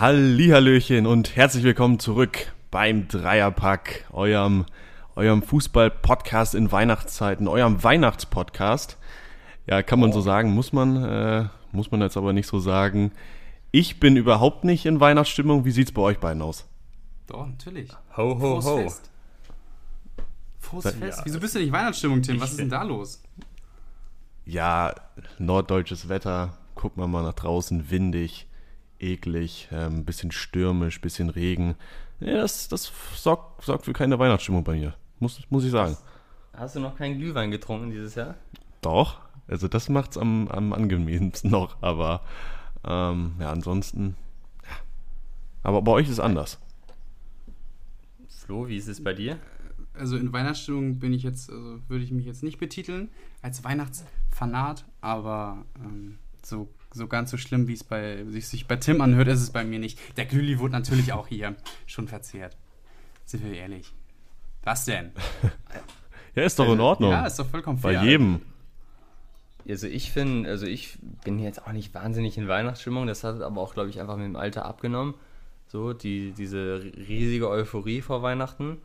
Hallihallöchen und herzlich willkommen zurück beim Dreierpack, eurem, eurem Fußball-Podcast in Weihnachtszeiten, eurem Weihnachtspodcast. Ja, kann man so sagen, muss man, äh, muss man jetzt aber nicht so sagen. Ich bin überhaupt nicht in Weihnachtsstimmung. Wie sieht's bei euch beiden aus? Doch, natürlich. Ho, ho, Frohes ho. Fest. Frohes Ja. Fest. Wieso bist du nicht in Weihnachtsstimmung, Tim? Was ist denn da los? Ja, norddeutsches Wetter. Guckt man mal nach draußen, windig, eklig, ähm, bisschen stürmisch, bisschen Regen. Ja, das, das sorgt, sorgt für keine Weihnachtsstimmung bei mir. Muss, muss ich sagen. Hast du noch keinen Glühwein getrunken dieses Jahr? Doch, also das macht's am, am angenehmsten noch, aber ähm, ja, ansonsten. Ja. Aber bei euch ist es anders. Flo, wie ist es bei dir? Also in Weihnachtsstimmung bin ich jetzt, also würde ich mich jetzt nicht betiteln als Weihnachtsfanat, aber ähm, so, so ganz so schlimm, wie es bei sich, sich bei Tim anhört, ist es bei mir nicht. Der Glühli wurde natürlich auch hier schon verzehrt. Sind wir ehrlich. Was denn? Ja, ist doch in Ordnung. Ja, ist doch vollkommen bei fair. jedem. Also ich finde, also ich bin jetzt auch nicht wahnsinnig in Weihnachtsstimmung, das hat aber auch, glaube ich, einfach mit dem Alter abgenommen. So, die, diese riesige Euphorie vor Weihnachten.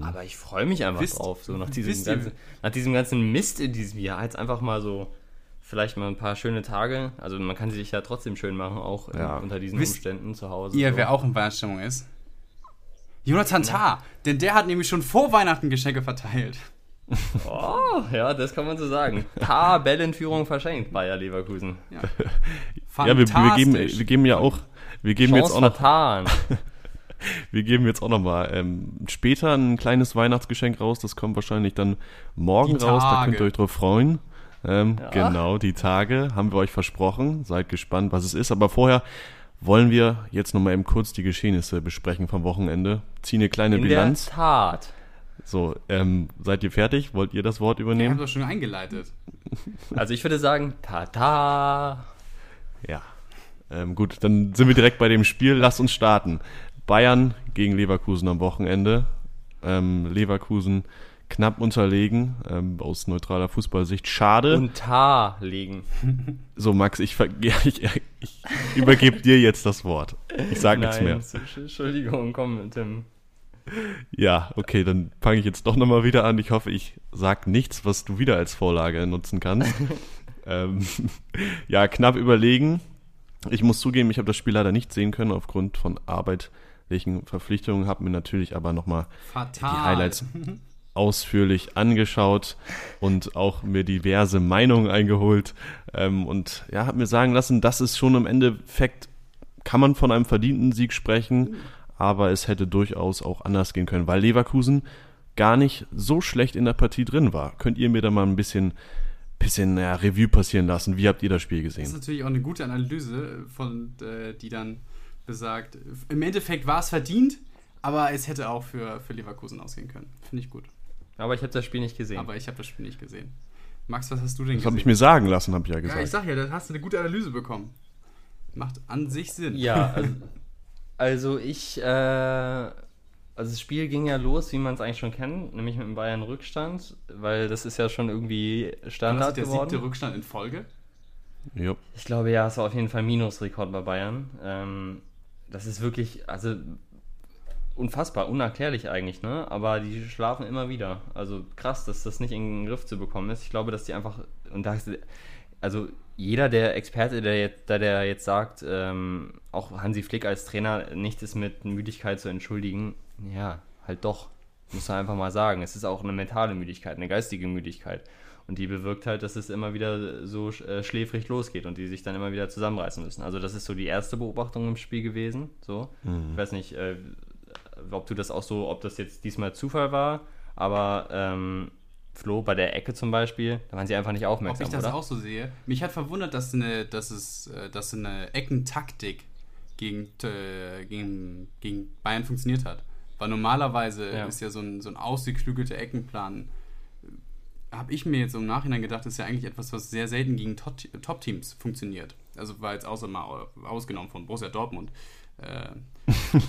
Aber ich freue mich einfach Wisst- drauf. So nach diesem, ganzen, nach diesem ganzen Mist in diesem Jahr jetzt einfach mal so vielleicht mal ein paar schöne Tage. Also man kann sie sich ja trotzdem schön machen, auch in, Ja. unter diesen Wisst Umständen zu Hause. Ihr, so. wer auch in Weihnachtsstimmung ist? Jonathan Tah, denn der hat nämlich schon vor Weihnachten Geschenke verteilt. Oh, ja, das kann man so sagen. Tabellenführung verschenkt, Bayer Leverkusen. Ja, Ja, wir, wir, geben, Fantastisch. wir geben ja auch, wir geben jetzt Chance auch noch, vertan. wir geben jetzt auch noch mal ähm, später ein kleines Weihnachtsgeschenk raus. Das kommt wahrscheinlich dann morgen raus. Da könnt ihr euch drauf freuen. Ähm, Ja. Genau, die Tage haben wir euch versprochen. Seid gespannt, was es ist. Aber vorher wollen wir jetzt noch mal eben kurz die Geschehnisse besprechen vom Wochenende. Ziehen eine kleine In Bilanz. der Tat. So, ähm, seid ihr fertig? Wollt ihr das Wort Wir haben übernehmen? doch schon eingeleitet. Also ich würde sagen, Tata. Ja. Ähm, gut, dann sind wir direkt bei dem Spiel. Lasst uns starten. Bayern gegen Leverkusen am Wochenende. Ähm, Leverkusen knapp unterlegen, ähm, aus neutraler Fußballsicht. Schade. Und Ta legen. so, Max, ich, ja, ich, ich übergebe dir jetzt das Wort. Ich sag nichts mehr. Entschuldigung, komm, Tim. Ja, okay, dann fange ich jetzt doch nochmal wieder an. Ich hoffe, ich sag nichts, was du wieder als Vorlage nutzen kannst. ähm, ja, knapp überlegen. Ich muss zugeben, ich habe das Spiel leider nicht sehen können aufgrund von arbeitlichen Verpflichtungen, habe mir natürlich aber nochmal die Highlights ausführlich angeschaut und auch mir diverse Meinungen eingeholt ähm, und ja, habe mir sagen lassen, das ist schon im Endeffekt, kann man von einem verdienten Sieg sprechen, aber es hätte durchaus auch anders gehen können, weil Leverkusen gar nicht so schlecht in der Partie drin war. Könnt ihr mir da mal ein bisschen, bisschen ja, Revue passieren lassen? Wie habt ihr das Spiel Das ist gesehen? natürlich auch eine gute Analyse, von, äh, die dann besagt, im Endeffekt war es verdient, aber es hätte auch für, für Leverkusen ausgehen können. Finde ich gut. Aber ich habe das Spiel nicht gesehen. Aber ich habe das Spiel nicht gesehen. Max, was hast du denn Das habe gesehen? ich mir sagen lassen, habe ich ja ja, ich gesagt. sag ja, da hast du eine gute Analyse bekommen. Macht an sich Sinn. ja, also, also ich, äh, also das Spiel ging ja los, wie man es eigentlich schon kennt, nämlich mit dem Bayern Rückstand, weil das ist ja schon irgendwie War das Standard der geworden. siebte Rückstand in Folge? Ja. Ich glaube ja, es war auf jeden Fall Minusrekord bei Bayern. Ähm, das ist wirklich, also unfassbar, unerklärlich eigentlich, ne? Aber die schlafen immer wieder. Also krass, dass das nicht in den Griff zu bekommen ist. Ich glaube, dass die einfach, und da ist, also jeder der Experte, der jetzt, der, der jetzt sagt, ähm, auch Hansi Flick als Trainer, nichts ist mit Müdigkeit zu entschuldigen, ja, halt doch. Muss man einfach mal sagen. Es ist auch eine mentale Müdigkeit, eine geistige Müdigkeit. Und die bewirkt halt, dass es immer wieder so äh, schläfrig losgeht und die sich dann immer wieder zusammenreißen müssen. Also das ist so die erste Beobachtung im Spiel gewesen. So, ich weiß nicht, äh, ob du das auch so, ob das jetzt diesmal Zufall war, aber ähm, Flo bei der Ecke zum Beispiel, da waren sie einfach nicht Ob aufmerksam, ich das oder? auch so sehe. Mich hat verwundert, dass eine, dass es, äh, dass eine Eckentaktik gegen, äh, gegen, gegen Bayern funktioniert hat. Weil normalerweise Ja. ist ja so ein, so ein ausgeklügelter Eckenplan, habe ich mir jetzt im Nachhinein gedacht, ist ja eigentlich etwas, was sehr selten gegen Top- Top-Teams funktioniert. Also war jetzt außer mal au- ausgenommen von Borussia Dortmund. Äh,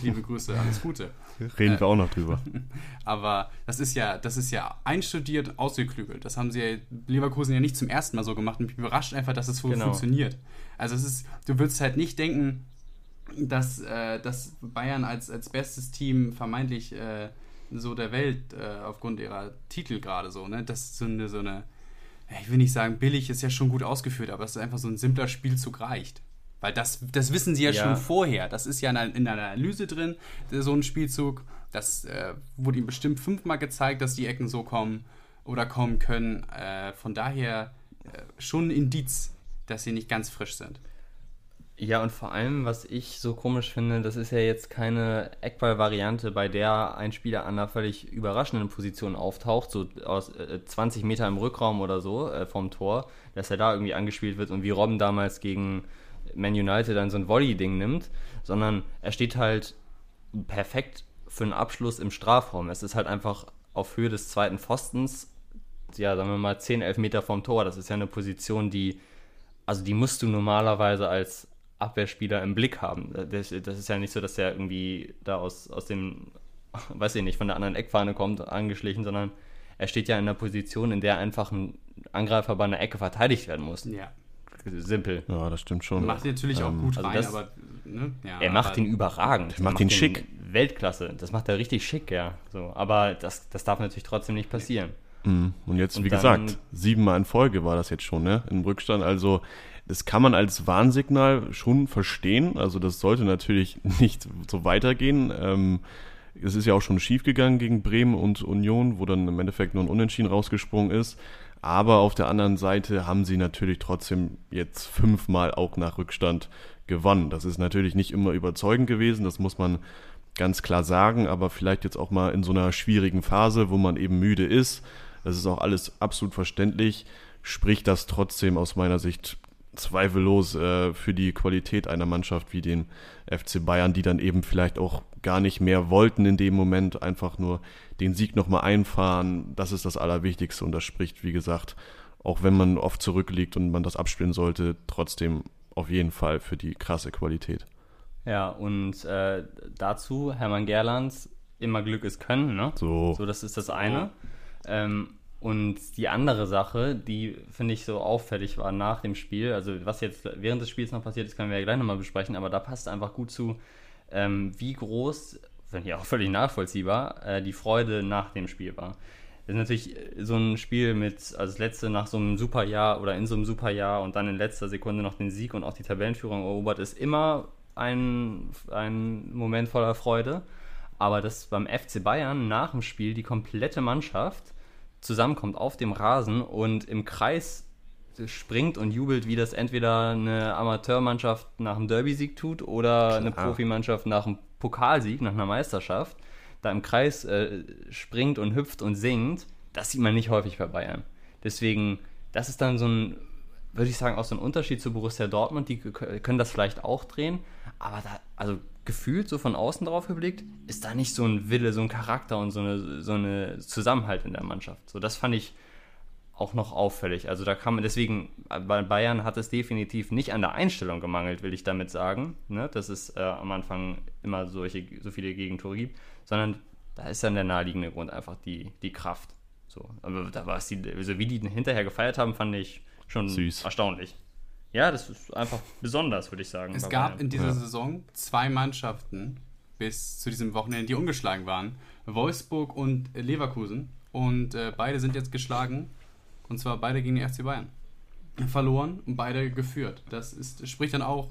liebe Grüße, alles Gute. Reden wir auch noch drüber. Aber das ist ja, das ist ja einstudiert, ausgeklügelt. Das haben sie ja Leverkusen ja nicht zum ersten Mal so gemacht. Und mich überrascht einfach, dass es so Genau. funktioniert. Also es ist, du würdest halt nicht denken, dass, äh, dass Bayern als, als bestes Team vermeintlich äh, so der Welt äh, aufgrund ihrer Titel gerade so, ne? Das ist so eine, so eine, ich will nicht sagen billig, ist ja schon gut ausgeführt, aber es ist einfach so ein simpler Spielzug reicht. Weil das, das wissen sie ja, ja. schon vorher. Das ist ja in, einer Analyse drin, so ein Spielzug. Das äh, wurde ihm bestimmt fünfmal gezeigt, dass die Ecken so kommen oder kommen können. Äh, von daher äh, schon ein Indiz, dass sie nicht ganz frisch sind. Ja, und vor allem, was ich so komisch finde, das ist ja jetzt keine Eckball-Variante, bei der ein Spieler an einer völlig überraschenden Position auftaucht, so aus äh, 20 Meter im Rückraum oder so äh, vom Tor, dass er da irgendwie angespielt wird und wie Robben damals gegen Man United dann so ein Volley-Ding nimmt, sondern er steht halt perfekt für einen Abschluss im Strafraum. Es ist halt einfach auf Höhe des zweiten Pfostens, ja, sagen wir mal 10, 11 Meter vom Tor. Das ist ja eine Position, die, also die musst du normalerweise als Abwehrspieler im Blick haben. Das, das ist ja nicht so, dass er irgendwie da aus, aus dem, weiß ich nicht, von der anderen Eckfahne kommt, angeschlichen, sondern er steht ja in einer Position, in der einfach ein Angreifer bei einer Ecke verteidigt werden muss. Ja. Simpel. Ja, das stimmt schon. Macht ihn natürlich auch ähm, gut also rein, das, aber ne? ja, er macht ihn überragend. Er macht, ihn schick. Weltklasse. Das macht er richtig schick, ja. So, aber das, das darf natürlich trotzdem nicht passieren. Mhm. Und jetzt, Und wie gesagt, siebenmal in Folge war das jetzt schon, ne? Im Rückstand. Also, das kann man als Warnsignal schon verstehen. Also, das sollte natürlich nicht so weitergehen. Ähm, es ist ja auch schon schief gegangen gegen Bremen und Union, wo dann im Endeffekt nur ein Unentschieden rausgesprungen ist. Aber auf der anderen Seite haben sie natürlich trotzdem jetzt fünfmal auch nach Rückstand gewonnen. Das ist natürlich nicht immer überzeugend gewesen, das muss man ganz klar sagen, aber vielleicht jetzt auch mal in so einer schwierigen Phase, wo man eben müde ist das ist auch alles absolut verständlich, spricht das trotzdem aus meiner Sicht zweifellos äh, für die Qualität einer Mannschaft wie den FC Bayern, die dann eben vielleicht auch gar nicht mehr wollten in dem Moment, einfach nur den Sieg nochmal einfahren. Das ist das Allerwichtigste und das spricht, wie gesagt, auch wenn man oft zurückliegt und man das abspielen sollte, trotzdem auf jeden Fall für die krasse Qualität. Ja, und äh, dazu Hermann Gerlands, immer Glück ist Können, ne? So. So, das ist das eine. Ähm, und die andere Sache, die finde ich so auffällig war nach dem Spiel, also was jetzt während des Spiels noch passiert ist, können wir ja gleich nochmal besprechen, aber da passt einfach gut zu, ähm, wie groß, finde ich auch völlig nachvollziehbar, äh, die Freude nach dem Spiel war. Das ist natürlich so ein Spiel mit, also das letzte nach so einem Superjahr oder in so einem Superjahr und dann in letzter Sekunde noch den Sieg und auch die Tabellenführung erobert, ist immer ein, ein Moment voller Freude. Aber dass beim FC Bayern nach dem Spiel die komplette Mannschaft zusammenkommt auf dem Rasen und im Kreis springt und jubelt, wie das entweder eine Amateurmannschaft nach einem Derby-Sieg tut oder Klar. eine Profimannschaft nach einem Pokalsieg, nach einer Meisterschaft, da im Kreis äh, springt und hüpft und singt, das sieht man nicht häufig bei Bayern. Deswegen, das ist dann so ein, würde ich sagen, auch so ein Unterschied zu Borussia Dortmund. Die können das vielleicht auch drehen, aber da, also gefühlt, so von außen drauf geblickt, ist da nicht so ein Wille, so ein Charakter und so eine, so eine Zusammenhalt in der Mannschaft. So, das fand ich auch noch auffällig. Also da kann man deswegen, bei Bayern hat es definitiv nicht an der Einstellung gemangelt, will ich damit sagen, ne? dass es äh, am Anfang immer solche, so viele Gegentore gibt, sondern da ist dann der naheliegende Grund einfach die, die Kraft. So, aber da war es die, also wie die hinterher gefeiert haben, fand ich schon Süß. erstaunlich. Ja, das ist einfach besonders, würde ich sagen. Es gab Bayern. in dieser ja. Saison zwei Mannschaften bis zu diesem Wochenende, die ungeschlagen waren. Wolfsburg und Leverkusen. Und äh, beide sind jetzt geschlagen. Und zwar beide gegen die FC Bayern. Verloren und beide geführt. Das ist, spricht dann auch,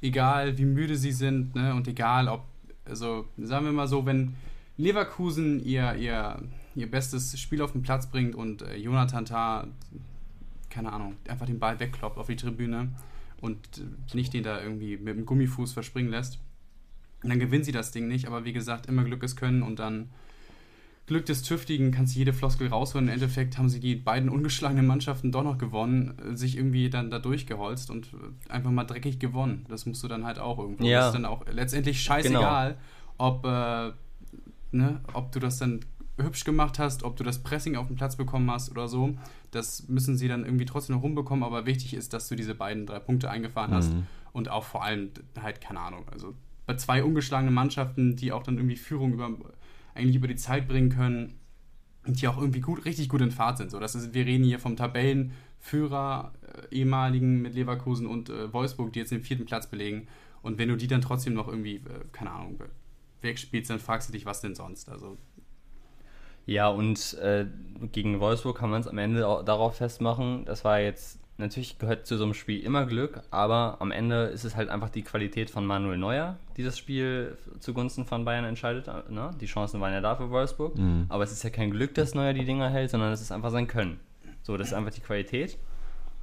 egal wie müde sie sind, ne, und egal ob, also sagen wir mal so, wenn Leverkusen ihr, ihr, ihr bestes Spiel auf den Platz bringt und äh, Jonathan Tah keine Ahnung, einfach den Ball wegkloppt auf die Tribüne und nicht den da irgendwie mit dem Gummifuß verspringen lässt. Und dann gewinnen sie das Ding nicht, aber wie gesagt, immer Glück ist Können und dann Glück des Tüftigen kannst du jede Floskel rausholen. Im Endeffekt haben sie die beiden ungeschlagenen Mannschaften doch noch gewonnen, sich irgendwie dann da durchgeholzt und einfach mal dreckig gewonnen. Das musst du dann halt auch irgendwo. Ja. Das ist dann auch letztendlich scheißegal, genau. ob, äh, ne, ob du das dann hübsch gemacht hast, ob du das Pressing auf den Platz bekommen hast oder so. Das müssen sie dann irgendwie trotzdem noch rumbekommen, aber wichtig ist, dass du diese beiden, drei Punkte eingefahren hast mhm. und auch vor allem halt, keine Ahnung, also bei zwei ungeschlagenen Mannschaften, die auch dann irgendwie Führung über, eigentlich über die Zeit bringen können, die auch irgendwie gut, richtig gut in Fahrt sind. So, das ist, wir reden hier vom Tabellenführer, äh, ehemaligen mit Leverkusen und äh, Wolfsburg, die jetzt den vierten Platz belegen. Und wenn du die dann trotzdem noch irgendwie, äh, keine Ahnung, wegspielst, dann fragst du dich, was denn sonst. Also ja, und äh, gegen Wolfsburg kann man es am Ende auch darauf festmachen, das war jetzt, natürlich gehört zu so einem Spiel immer Glück, aber am Ende ist es halt einfach die Qualität von Manuel Neuer, die das Spiel zugunsten von Bayern entscheidet. Ne? Die Chancen waren ja da für Wolfsburg, mhm. aber es ist ja kein Glück, dass Neuer die Dinger hält, sondern es ist einfach sein Können. So, das ist einfach die Qualität.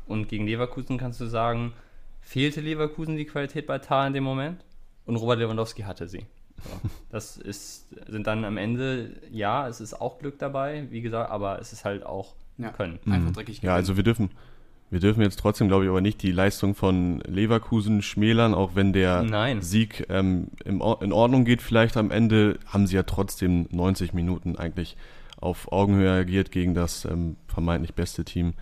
Und gegen Leverkusen kannst du sagen, fehlte Leverkusen die Qualität bei Tar in dem Moment und Robert Lewandowski hatte sie. So, das ist, sind dann am Ende, ja, es ist auch Glück dabei, wie gesagt, aber es ist halt auch ja, Können. Einfach mhm. dreckig Ja, also wir dürfen, wir dürfen jetzt trotzdem, glaube ich, aber nicht die Leistung von Leverkusen schmälern, auch wenn der Nein. Sieg ähm, in Ordnung geht. Vielleicht am Ende haben sie ja trotzdem 90 Minuten eigentlich auf Augenhöhe agiert gegen das ähm, vermeintlich beste Team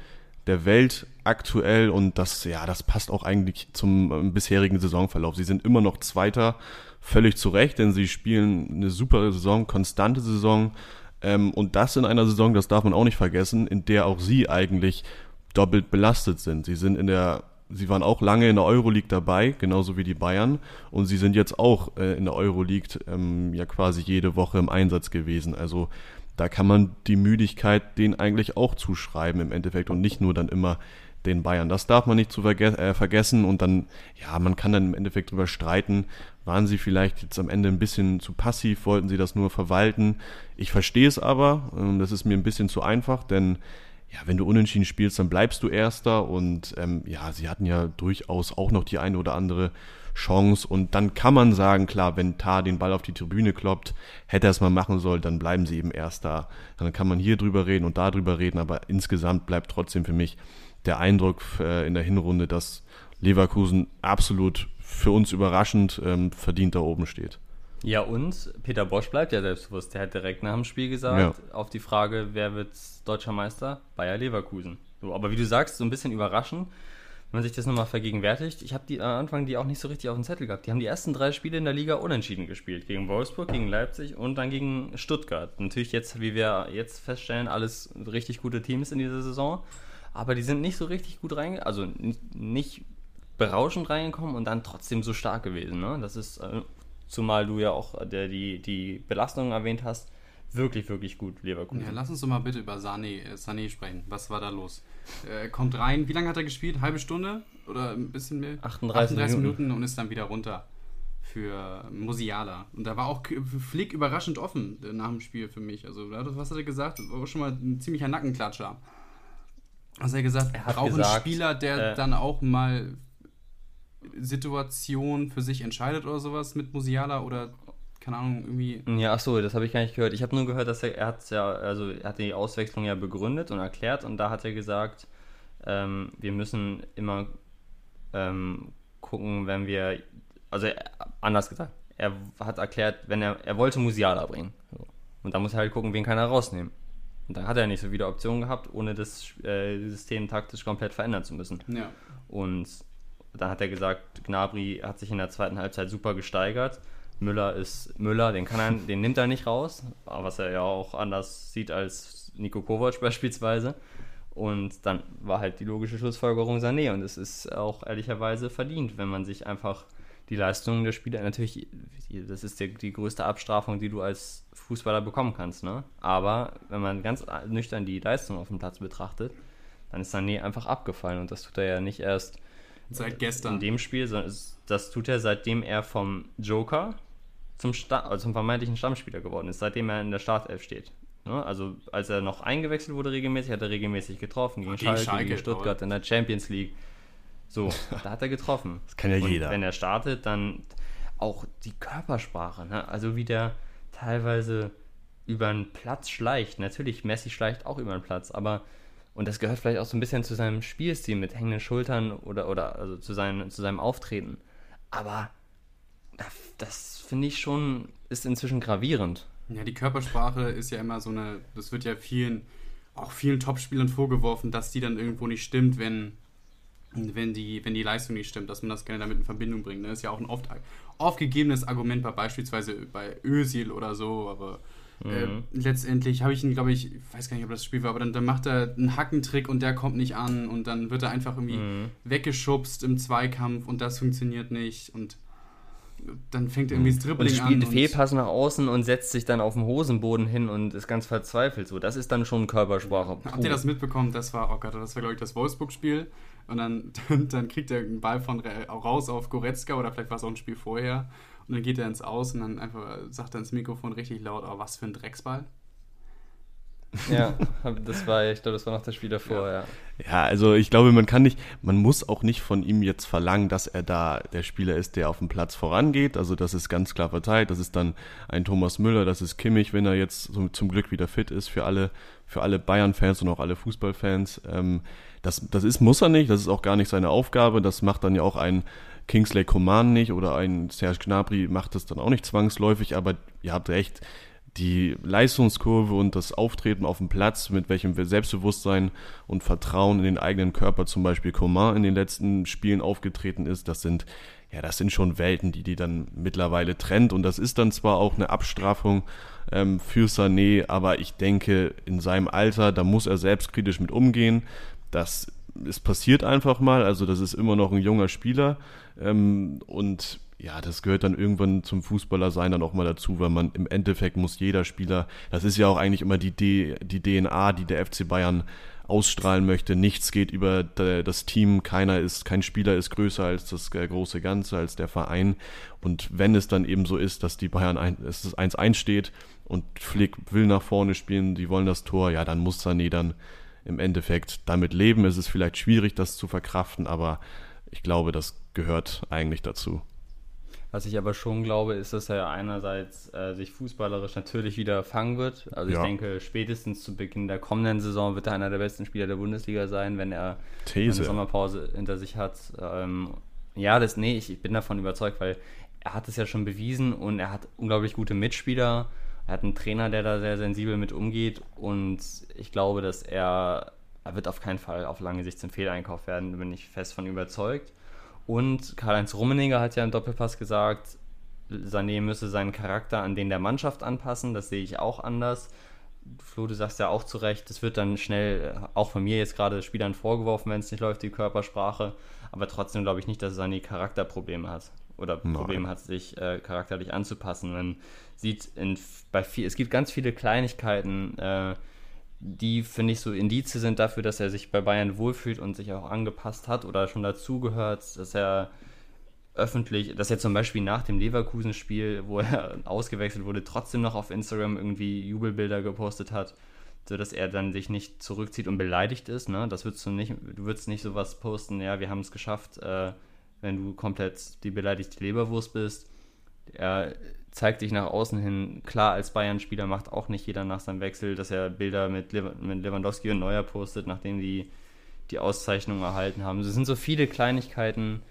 der Welt aktuell und das, ja, das passt auch eigentlich zum ähm, bisherigen Saisonverlauf. Sie sind immer noch Zweiter, völlig zu Recht, denn sie spielen eine super Saison, konstante Saison ähm, und das in einer Saison, das darf man auch nicht vergessen, in der auch sie eigentlich doppelt belastet sind. Sie sind in der Sie waren auch lange in der Euroleague dabei, genauso wie die Bayern. Und sie sind jetzt auch äh, in der Euroleague ähm, ja quasi jede Woche im Einsatz gewesen. Also da kann man die Müdigkeit denen eigentlich auch zuschreiben im Endeffekt und nicht nur dann immer den Bayern. Das darf man nicht zu verge äh, vergessen und dann, ja, man kann dann im Endeffekt drüber streiten, waren sie vielleicht jetzt am Ende ein bisschen zu passiv, wollten sie das nur verwalten. Ich verstehe es aber, ähm, das ist mir ein bisschen zu einfach, denn ja, wenn du unentschieden spielst, dann bleibst du Erster und ähm, ja, sie hatten ja durchaus auch noch die eine oder andere Chance. Und dann kann man sagen, klar, wenn Tar den Ball auf die Tribüne kloppt, hätte er es mal machen sollen, dann bleiben sie eben erst da. Dann kann man hier drüber reden und da drüber reden, aber insgesamt bleibt trotzdem für mich der Eindruck äh, in der Hinrunde, dass Leverkusen absolut für uns überraschend ähm, verdient da oben steht. Ja, und Peter Bosch bleibt ja selbstbewusst. Der hat direkt nach dem Spiel gesagt, ja. auf die Frage, wer wird deutscher Meister? Bayer Leverkusen. So, aber wie du sagst, so ein bisschen überraschend wenn man sich das nochmal vergegenwärtigt, ich habe die am Anfang die auch nicht so richtig auf dem Zettel gehabt. Die haben die ersten drei Spiele in der Liga unentschieden gespielt. Gegen Wolfsburg, gegen Leipzig und dann gegen Stuttgart. Natürlich jetzt, wie wir jetzt feststellen, alles richtig gute Teams in dieser Saison. Aber die sind nicht so richtig gut reingekommen, also nicht berauschend reingekommen und dann trotzdem so stark gewesen. Ne? Das ist, äh, zumal du ja auch der, die, die Belastungen erwähnt hast, wirklich, wirklich gut, Leverkusen. Ja, lass uns doch mal bitte über Sané, äh, Sané sprechen. Was war da los? Er kommt rein, wie lange hat er gespielt? Halbe Stunde? Oder ein bisschen mehr? 38, 38 Minuten. Minuten und ist dann wieder runter für Musiala. Und da war auch Flick überraschend offen äh, nach dem Spiel für mich. Also, was hat er gesagt? Das war schon mal ein ziemlicher Nackenklatscher. Was hat er gesagt? Er hat braucht einen Spieler, der äh, dann auch mal Situationen für sich entscheidet oder sowas mit Musiala oder keine Ahnung, irgendwie. Ja, ach so, das habe ich gar nicht gehört. Ich habe nur gehört, dass er, er hat ja, also er hat die Auswechslung ja begründet und erklärt und da hat er gesagt, ähm, wir müssen immer ähm, gucken, wenn wir, also anders gesagt, er hat erklärt, wenn er, er wollte Musiala bringen. So. Und da muss er halt gucken, wen kann er rausnehmen. Und da hat er nicht so viele Optionen gehabt, ohne das äh, System taktisch komplett verändern zu müssen. Ja. Und da hat er gesagt, Gnabry hat sich in der zweiten Halbzeit super gesteigert Müller ist Müller, den kann er, den nimmt er nicht raus, was er ja auch anders sieht als Nico Kovac beispielsweise. Und dann war halt die logische Schlussfolgerung Sané und es ist auch ehrlicherweise verdient, wenn man sich einfach die Leistungen der Spieler, natürlich, das ist die, die größte Abstrafung, die du als Fußballer bekommen kannst, ne? Aber wenn man ganz nüchtern die Leistung auf dem Platz betrachtet, dann ist Sané einfach abgefallen und das tut er ja nicht erst seit gestern in dem Spiel, sondern das tut er seitdem er vom Joker zum, also zum vermeintlichen Stammspieler geworden ist, seitdem er in der Startelf steht. Ne? Also als er noch eingewechselt wurde regelmäßig, hat er regelmäßig getroffen gegen, gegen Schalke, Schalke, gegen Stuttgart in der Champions League. So, da hat er getroffen. Das kann ja Und jeder. Wenn er startet, dann auch die Körpersprache, ne? also wie der teilweise über einen Platz schleicht. Natürlich, Messi schleicht auch über einen Platz, aber und das gehört vielleicht auch so ein bisschen zu seinem Spielstil mit hängenden Schultern oder, oder also zu, seinen, zu seinem Auftreten. Aber das finde ich schon, ist inzwischen gravierend. Ja, die Körpersprache ist ja immer so eine, das wird ja vielen, auch vielen Topspielern vorgeworfen, dass die dann irgendwo nicht stimmt, wenn, wenn, die, wenn die Leistung nicht stimmt, dass man das gerne damit in Verbindung bringt. Das ist ja auch ein oft aufgegebenes Argument bei beispielsweise bei Özil oder so, aber äh, mhm. letztendlich habe ich ihn, glaube ich, weiß gar nicht, ob das Spiel war, aber dann, dann, macht er einen Hackentrick und der kommt nicht an und dann wird er einfach irgendwie mhm. weggeschubst im Zweikampf und das funktioniert nicht und dann fängt er irgendwie das Dribbling und spielt an. Fehlpass nach außen und setzt sich dann auf dem Hosenboden hin und ist ganz verzweifelt. So, das ist dann schon Körpersprache. Habt ihr das mitbekommen? Das war, oh Gott, das war, glaube ich, das Wolfsburg-Spiel. Und dann, dann, dann, kriegt er einen Ball von raus auf Goretzka oder vielleicht war es auch ein Spiel vorher. Und dann geht er ins Aus und dann einfach sagt er ins Mikrofon richtig laut, oh, was für ein Drecksball. Ja, das war, ich glaube, das war noch das Spiel davor, ja. ja. Ja, also ich glaube, man kann nicht, man muss auch nicht von ihm jetzt verlangen, dass er da der Spieler ist, der auf dem Platz vorangeht. Also das ist ganz klar verteilt. Das ist dann ein Thomas Müller, das ist Kimmich, wenn er jetzt so zum Glück wieder fit ist für alle, für alle Bayern-Fans und auch alle Fußballfans. Ähm, das, das ist, muss er nicht, das ist auch gar nicht seine Aufgabe. Das macht dann ja auch ein Kingsley Coman nicht oder ein Serge Gnabry macht das dann auch nicht zwangsläufig, aber ihr habt recht, die Leistungskurve und das Auftreten auf dem Platz, mit welchem Selbstbewusstsein und Vertrauen in den eigenen Körper zum Beispiel Coman in den letzten Spielen aufgetreten ist, das sind ja, das sind schon Welten, die die dann mittlerweile trennt und das ist dann zwar auch eine Abstrafung ähm, für Sané, aber ich denke, in seinem Alter, da muss er selbstkritisch mit umgehen. Das es passiert einfach mal, also das ist immer noch ein junger Spieler ähm, und ja, das gehört dann irgendwann zum Fußballer sein dann auch mal dazu, weil man im Endeffekt muss jeder Spieler, das ist ja auch eigentlich immer die, D, die DNA, die der FC Bayern ausstrahlen möchte. Nichts geht über das Team, keiner ist, kein Spieler ist größer als das große Ganze, als der Verein. Und wenn es dann eben so ist, dass die Bayern ein, es 1-1 steht und Flick will nach vorne spielen, die wollen das Tor, ja, dann muss Sané dann im Endeffekt damit leben. Es ist vielleicht schwierig, das zu verkraften, aber ich glaube, das gehört eigentlich dazu. Was ich aber schon glaube, ist, dass er einerseits äh, sich fußballerisch natürlich wieder fangen wird. Also ja. ich denke, spätestens zu Beginn der kommenden Saison wird er einer der besten Spieler der Bundesliga sein, wenn er These. eine Sommerpause hinter sich hat. Ähm, ja, das, nee, ich, ich bin davon überzeugt, weil er hat es ja schon bewiesen und er hat unglaublich gute Mitspieler. Er hat einen Trainer, der da sehr sensibel mit umgeht und ich glaube, dass er, er wird auf keinen Fall auf lange Sicht zum Fehleinkauf werden, da bin ich fest von überzeugt. Und Karl-Heinz Rummenigge hat ja im Doppelpass gesagt, Sané müsse seinen Charakter an den der Mannschaft anpassen. Das sehe ich auch anders. Flo, du sagst ja auch zu Recht, es wird dann schnell, auch von mir jetzt gerade Spielern vorgeworfen, wenn es nicht läuft, die Körpersprache. Aber trotzdem glaube ich nicht, dass Sané Charakterprobleme hat oder Nein. Probleme hat, sich äh, charakterlich anzupassen. Man sieht in, bei viel, es gibt ganz viele Kleinigkeiten, äh, die, finde ich, so Indize sind dafür, dass er sich bei Bayern wohlfühlt und sich auch angepasst hat oder schon dazugehört, dass er öffentlich, dass er zum Beispiel nach dem Leverkusen-Spiel, wo er ausgewechselt wurde, trotzdem noch auf Instagram irgendwie Jubelbilder gepostet hat, sodass er dann sich nicht zurückzieht und beleidigt ist. Ne? Das würdest du nicht, du würdest nicht sowas posten, ja, wir haben es geschafft, äh, wenn du komplett die beleidigte Leberwurst bist. Er zeigt sich nach außen hin. Klar, als Bayern-Spieler macht auch nicht jeder nach seinem Wechsel, dass er Bilder mit, mit Lewandowski und Neuer postet, nachdem die die Auszeichnung erhalten haben. Es sind so viele Kleinigkeiten,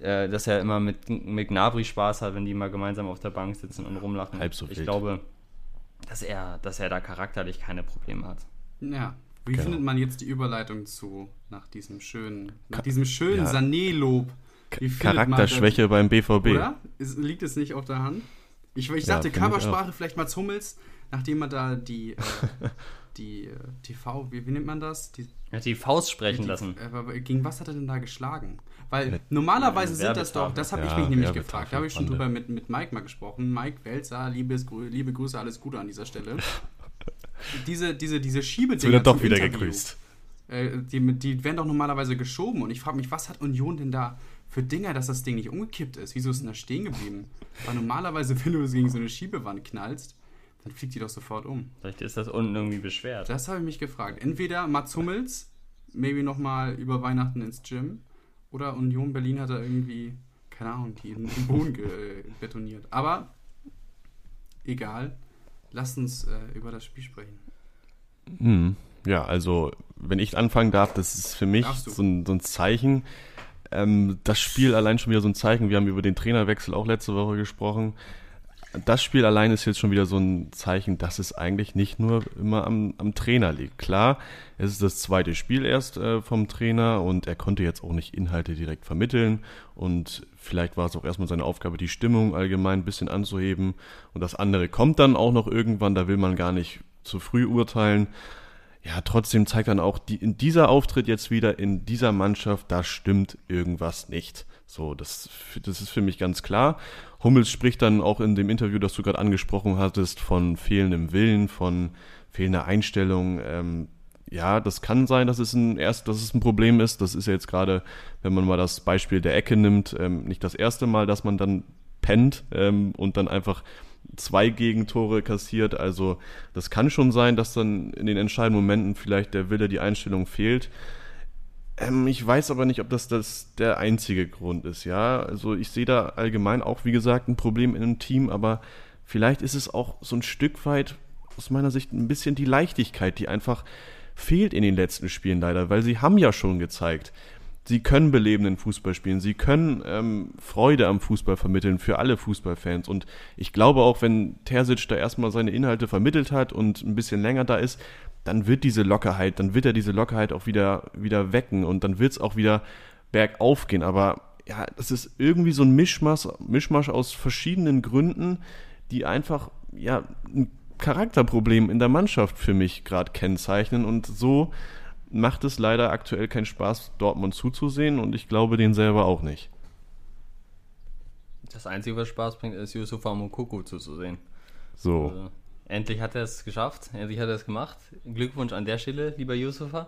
äh, dass er immer mit, mit Gnabry Spaß hat, wenn die mal gemeinsam auf der Bank sitzen und rumlachen. Halb so ich glaube, dass er, dass er da charakterlich keine Probleme hat. Ja. Wie genau. findet man jetzt die Überleitung zu nach diesem schönen, nach diesem schönen ja. Sané-Lob? Charakterschwäche beim BVB. Oder? Ist, liegt es nicht auf der Hand? Ich, ich dachte, ja, Körpersprache vielleicht mal Hummels, nachdem man da die, äh, die äh, TV, wie, wie, nennt man das? Die, ja, die Faust sprechen die, lassen. Äh, gegen was hat er denn da geschlagen? Weil ja, normalerweise sind das doch, das habe ich mich nämlich gefragt, da habe ich schon drüber mit, mit Mike mal gesprochen. Mike Welzer, liebes, liebe Grüße, alles Gute an dieser Stelle. diese, diese, diese Schiebedinger. Wird doch wieder Interview, gegrüßt. Äh, die, die werden doch normalerweise geschoben und ich frage mich, was hat Union denn da für Dinger, dass das Ding nicht umgekippt ist? Wieso ist denn da stehen geblieben? Weil normalerweise, wenn du es gegen so eine Schiebewand knallst, dann fliegt die doch sofort um. Vielleicht ist das unten irgendwie beschwert. Das habe ich mich gefragt. Entweder Mats Hummels, maybe nochmal über Weihnachten ins Gym, oder Union Berlin hat da irgendwie, keine Ahnung, die in den Boden betoniert. Aber egal, lasst uns äh, über das Spiel sprechen. Hm. Ja, also wenn ich anfangen darf, das ist für mich so ein, so ein Zeichen, ähm, das Spiel allein schon wieder so ein Zeichen. Wir haben über den Trainerwechsel auch letzte Woche gesprochen. Das Spiel allein ist jetzt schon wieder so ein Zeichen, dass es eigentlich nicht nur immer am, am Trainer liegt. Klar, es ist das zweite Spiel erst äh, vom Trainer und er konnte jetzt auch nicht Inhalte direkt vermitteln und vielleicht war es auch erstmal seine Aufgabe, die Stimmung allgemein ein bisschen anzuheben und das andere kommt dann auch noch irgendwann, da will man gar nicht zu früh urteilen ja, trotzdem zeigt dann auch die, in dieser Auftritt jetzt wieder in dieser Mannschaft, da stimmt irgendwas nicht. So, das, das ist für mich ganz klar. Hummels spricht dann auch in dem Interview, das du gerade angesprochen hattest, von fehlendem Willen, von fehlender Einstellung. Ähm, ja, das kann sein, dass es ein erst, dass es ein Problem ist. Das ist ja jetzt gerade, wenn man mal das Beispiel der Ecke nimmt, ähm, nicht das erste Mal, dass man dann pennt ähm, und dann einfach zwei Gegentore kassiert. Also das kann schon sein, dass dann in den entscheidenden Momenten vielleicht der Wille, die Einstellung fehlt. Ähm, ich weiß aber nicht, ob das, das der einzige Grund ist, ja. Also ich sehe da allgemein auch, wie gesagt, ein Problem in einem Team, aber vielleicht ist es auch so ein Stück weit aus meiner Sicht ein bisschen die Leichtigkeit, die einfach fehlt in den letzten Spielen leider, weil sie haben ja schon gezeigt, sie können belebenden Fußball spielen, sie können ähm, Freude am Fußball vermitteln für alle Fußballfans. Und ich glaube auch, wenn Terzic da erstmal seine Inhalte vermittelt hat und ein bisschen länger da ist, dann wird diese Lockerheit, dann wird er diese Lockerheit auch wieder, wieder wecken und dann wird es auch wieder bergauf gehen. Aber ja, das ist irgendwie so ein Mischmasch, Mischmasch aus verschiedenen Gründen, die einfach ja ein Charakterproblem in der Mannschaft für mich gerade kennzeichnen und so macht es leider aktuell keinen Spaß, Dortmund zuzusehen und ich glaube den selber auch nicht. Das Einzige, was Spaß bringt, ist Yusufa Mokoko zuzusehen. So. Also, endlich hat er es geschafft, endlich hat er es gemacht. Glückwunsch an der Stelle, lieber Yusufa.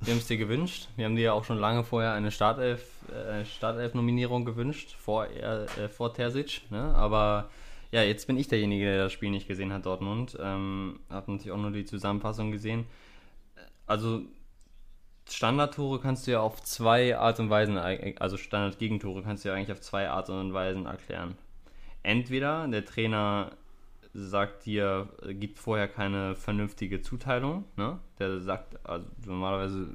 Wir haben es dir gewünscht. Wir haben dir ja auch schon lange vorher eine Startelf, äh, Startelf-Nominierung gewünscht, vor, äh, vor Terzic. Ne? Aber ja, jetzt bin ich derjenige, der das Spiel nicht gesehen hat, Dortmund. Ähm, hab natürlich auch nur die Zusammenfassung gesehen. Also Standardtore kannst du ja auf zwei Art und Weisen, also Standardgegentore kannst du ja eigentlich auf zwei Art und Weisen erklären. Entweder der Trainer sagt dir, gibt vorher keine vernünftige Zuteilung, ne? Der sagt, also normalerweise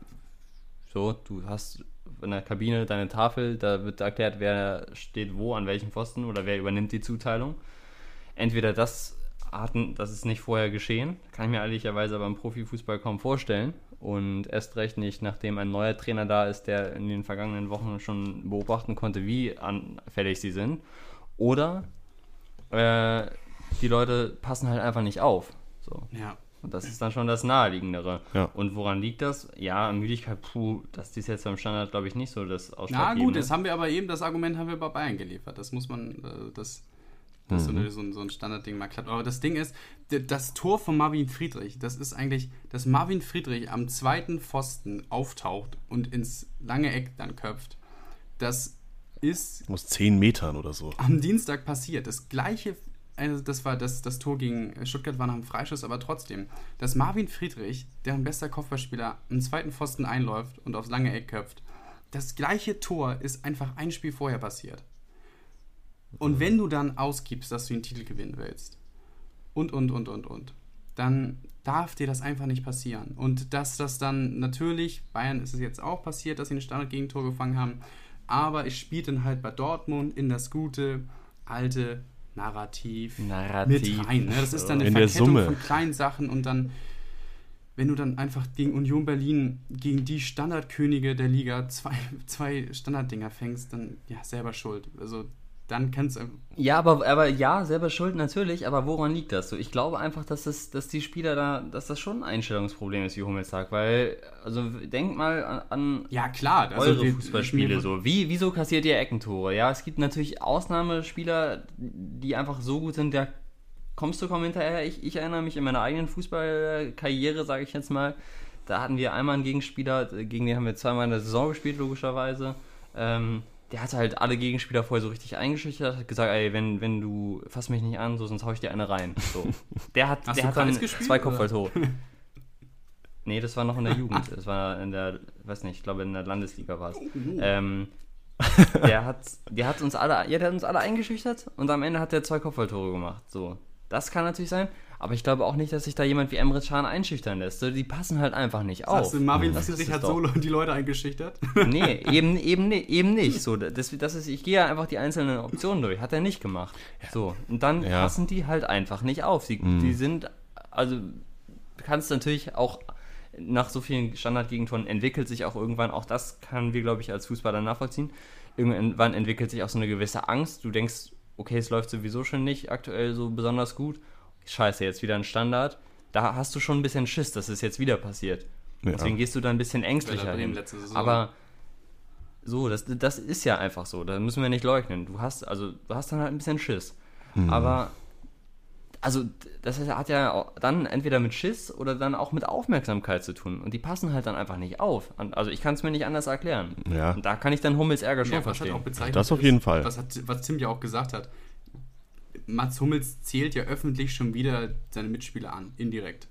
so, du hast in der Kabine deine Tafel, da wird erklärt, wer steht wo, an welchem Pfosten oder wer übernimmt die Zuteilung. Entweder das hatten, das ist nicht vorher geschehen, kann ich mir ehrlicherweise aber im Profifußball kaum vorstellen. Und erst recht nicht, nachdem ein neuer Trainer da ist, der in den vergangenen Wochen schon beobachten konnte, wie anfällig sie sind. Oder äh, die Leute passen halt einfach nicht auf. So. Ja. Und das ist dann schon das Naheliegendere. Ja. Und woran liegt das? Ja, Müdigkeit, puh, das ist jetzt beim Standard, glaube ich, nicht so das Ausschlaggebende. Na gut, das haben wir aber eben, das Argument haben wir bei Bayern geliefert. Das muss man, äh, das dass mhm. so, ein, so ein Standardding mal klappt. Aber das Ding ist, das Tor von Marvin Friedrich, das ist eigentlich, dass Marvin Friedrich am zweiten Pfosten auftaucht und ins lange Eck dann köpft. Das ist. Aus zehn Metern oder so. Am Dienstag passiert. Das gleiche. Also das war das, das Tor gegen Stuttgart war nach einem Freischuss, aber trotzdem, dass Marvin Friedrich, deren bester Kopfballspieler, am zweiten Pfosten einläuft und aufs lange Eck köpft, das gleiche Tor ist einfach ein Spiel vorher passiert. Und wenn du dann ausgibst, dass du den Titel gewinnen willst, und, und, und, und, und, dann darf dir das einfach nicht passieren. Und dass das dann natürlich, Bayern ist es jetzt auch passiert, dass sie ein Standard-Gegentor gefangen haben, aber es spielt dann halt bei Dortmund in das gute, alte Narrativ, Narrativ. mit rein. Ne? Das ist dann eine in Verkettung von kleinen Sachen und dann, wenn du dann einfach gegen Union Berlin, gegen die Standardkönige der Liga zwei, zwei Standarddinger fängst, dann ja, selber schuld. Also dann kannst du. Ja, aber, aber ja, selber schuld natürlich, aber woran liegt das so? Ich glaube einfach, dass, das, dass die Spieler da, dass das schon ein Einstellungsproblem ist, wie Hummels sagt, weil, also denk mal an, an ja, klar, also eure wir, Fußballspiele so. Wie, wieso kassiert ihr Eckentore? Ja, es gibt natürlich Ausnahmespieler, die einfach so gut sind, der kommst du kaum hinterher. Ich, ich erinnere mich in meiner eigenen Fußballkarriere, sage ich jetzt mal, da hatten wir einmal einen Gegenspieler, gegen den haben wir zweimal in der Saison gespielt, logischerweise. Ähm, der hatte halt alle Gegenspieler vorher so richtig eingeschüchtert, hat gesagt, ey, wenn, wenn du fass mich nicht an, so, sonst hau ich dir eine rein. So. Der hat, der hat dann gespielt, zwei Kopfballtore. nee, das war noch in der Jugend. Das war in der, weiß nicht, ich glaube in der Landesliga war es. Oh, oh. Ähm, der hat, der hat uns alle, ja, der hat uns alle eingeschüchtert und am Ende hat er zwei Kopfballtore gemacht. So. Das kann natürlich sein. Aber ich glaube auch nicht, dass sich da jemand wie Emre Can einschüchtern lässt. Die passen halt einfach nicht auf. Hast du, Marvin Friedrich hat so die Leute eingeschüchtert? Nee, eben, eben, eben nicht. So, das, das ist, ich gehe ja einfach die einzelnen Optionen durch. Hat er nicht gemacht. So, und dann ja. passen die halt einfach nicht auf. Sie, mhm. Die sind, also kannst natürlich auch nach so vielen Standardgegentoren entwickelt sich auch irgendwann, auch das können wir, glaube ich, als Fußballer nachvollziehen. Irgendwann entwickelt sich auch so eine gewisse Angst. Du denkst, okay, es läuft sowieso schon nicht aktuell so besonders gut scheiße, jetzt wieder ein Standard. da hast du schon ein bisschen Schiss, dass es jetzt wieder passiert. Ja. Deswegen gehst du da ein bisschen ängstlicher hin. Aber so, das, das ist ja einfach so. Da müssen wir nicht leugnen. Du hast, also, du hast dann halt ein bisschen Schiss. Mhm. Aber, also, das hat ja dann entweder mit Schiss oder dann auch mit Aufmerksamkeit zu tun. Und die passen halt dann einfach nicht auf. Also, ich kann es mir nicht anders erklären. Ja. Und da kann ich dann Hummels Ärger schon Ja, verstehen. auch bezeichnet Das auf ist, jeden Fall. Was, hat, was Tim ja auch gesagt hat. Mats Hummels zählt ja öffentlich schon wieder seine Mitspieler an, indirekt.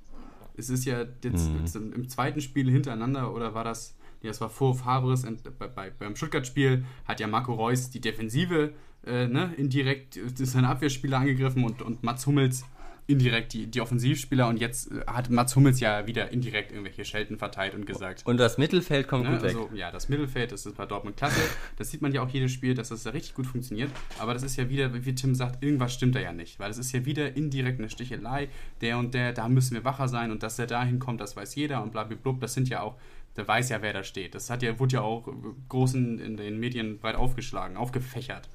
Es ist ja jetzt, Mhm. jetzt im, im zweiten Spiel hintereinander, oder war das, ja, das war vor Fabres und bei, bei, beim Stuttgart-Spiel hat ja Marco Reus die Defensive äh, ne, indirekt äh, seine Abwehrspieler angegriffen und, und Mats Hummels indirekt die, die Offensivspieler und jetzt äh, hat Mats Hummels ja wieder indirekt irgendwelche Schelten verteilt und gesagt. Und das Mittelfeld kommt Ne? gut weg. Also, ja, das Mittelfeld, das ist bei Dortmund klasse. Das sieht man ja auch jedes Spiel, dass das da richtig gut funktioniert. Aber das ist ja wieder, wie Tim sagt, irgendwas stimmt da ja nicht. Weil das ist ja wieder indirekt eine Stichelei. Der und der, da müssen wir wacher sein. Und dass der da hinkommt, das weiß jeder. Und blablabla. Das sind ja auch, der weiß ja, wer da steht. Das hat ja, wurde ja auch großen in den Medien breit aufgeschlagen, aufgefächert.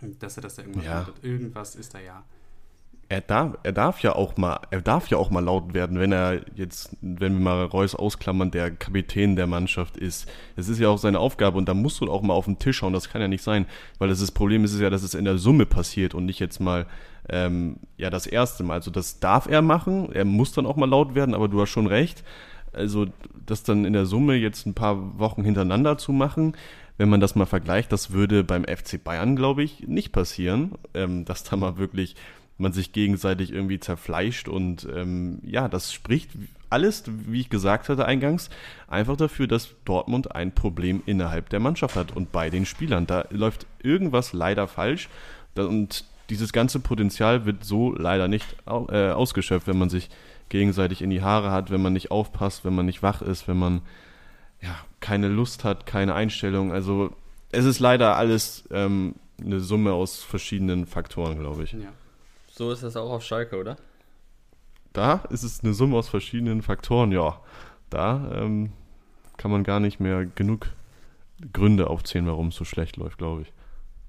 Und dass er das da irgendwas Ja. macht. Irgendwas ist da ja. Er darf, er darf ja auch mal, er darf ja auch mal laut werden, wenn er jetzt, wenn wir mal Reus ausklammern, der Kapitän der Mannschaft ist. Es ist ja auch seine Aufgabe und da musst du auch mal auf den Tisch schauen. Das kann ja nicht sein, weil das, ist- das Problem ist ja, dass es in der Summe passiert und nicht jetzt mal ähm, ja das erste Mal. Also das darf er machen. Er muss dann auch mal laut werden, aber du hast schon recht. Also das dann in der Summe jetzt ein paar Wochen hintereinander zu machen, wenn man das mal vergleicht, das würde beim FC Bayern, glaube ich, nicht passieren, ähm, dass da mal wirklich man sich gegenseitig irgendwie zerfleischt und ähm, ja, das spricht alles, wie ich gesagt hatte eingangs, einfach dafür, dass Dortmund ein Problem innerhalb der Mannschaft hat und bei den Spielern. Da läuft irgendwas leider falsch und dieses ganze Potenzial wird so leider nicht äh, ausgeschöpft, wenn man sich gegenseitig in die Haare hat, wenn man nicht aufpasst, wenn man nicht wach ist, wenn man ja, keine Lust hat, keine Einstellung. Also es ist leider alles ähm, eine Summe aus verschiedenen Faktoren, glaube ich. ja. So ist das auch auf Schalke, oder? Da ist es eine Summe aus verschiedenen Faktoren, ja. Da ähm, kann man gar nicht mehr genug Gründe aufzählen, warum es so schlecht läuft, glaube ich.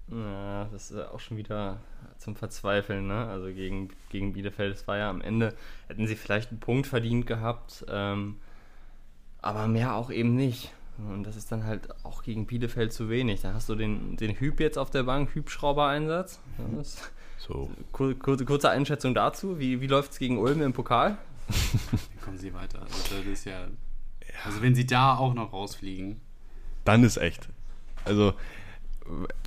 Ja, das ist auch schon wieder zum Verzweifeln, ne? Also gegen, gegen Bielefeld, es war ja am Ende, hätten sie vielleicht einen Punkt verdient gehabt, ähm, aber mehr auch eben nicht. Und das ist dann halt auch gegen Bielefeld zu wenig. Da hast du den, den Hüb jetzt auf der Bank, Hübschrauber-Einsatz. Das- So. kur, kurze, kurze Einschätzung dazu. Wie, wie läuft es gegen Ulm im Pokal? Dann kommen sie weiter. Also das ist ja. Also wenn sie da auch noch rausfliegen. Dann ist echt. Also,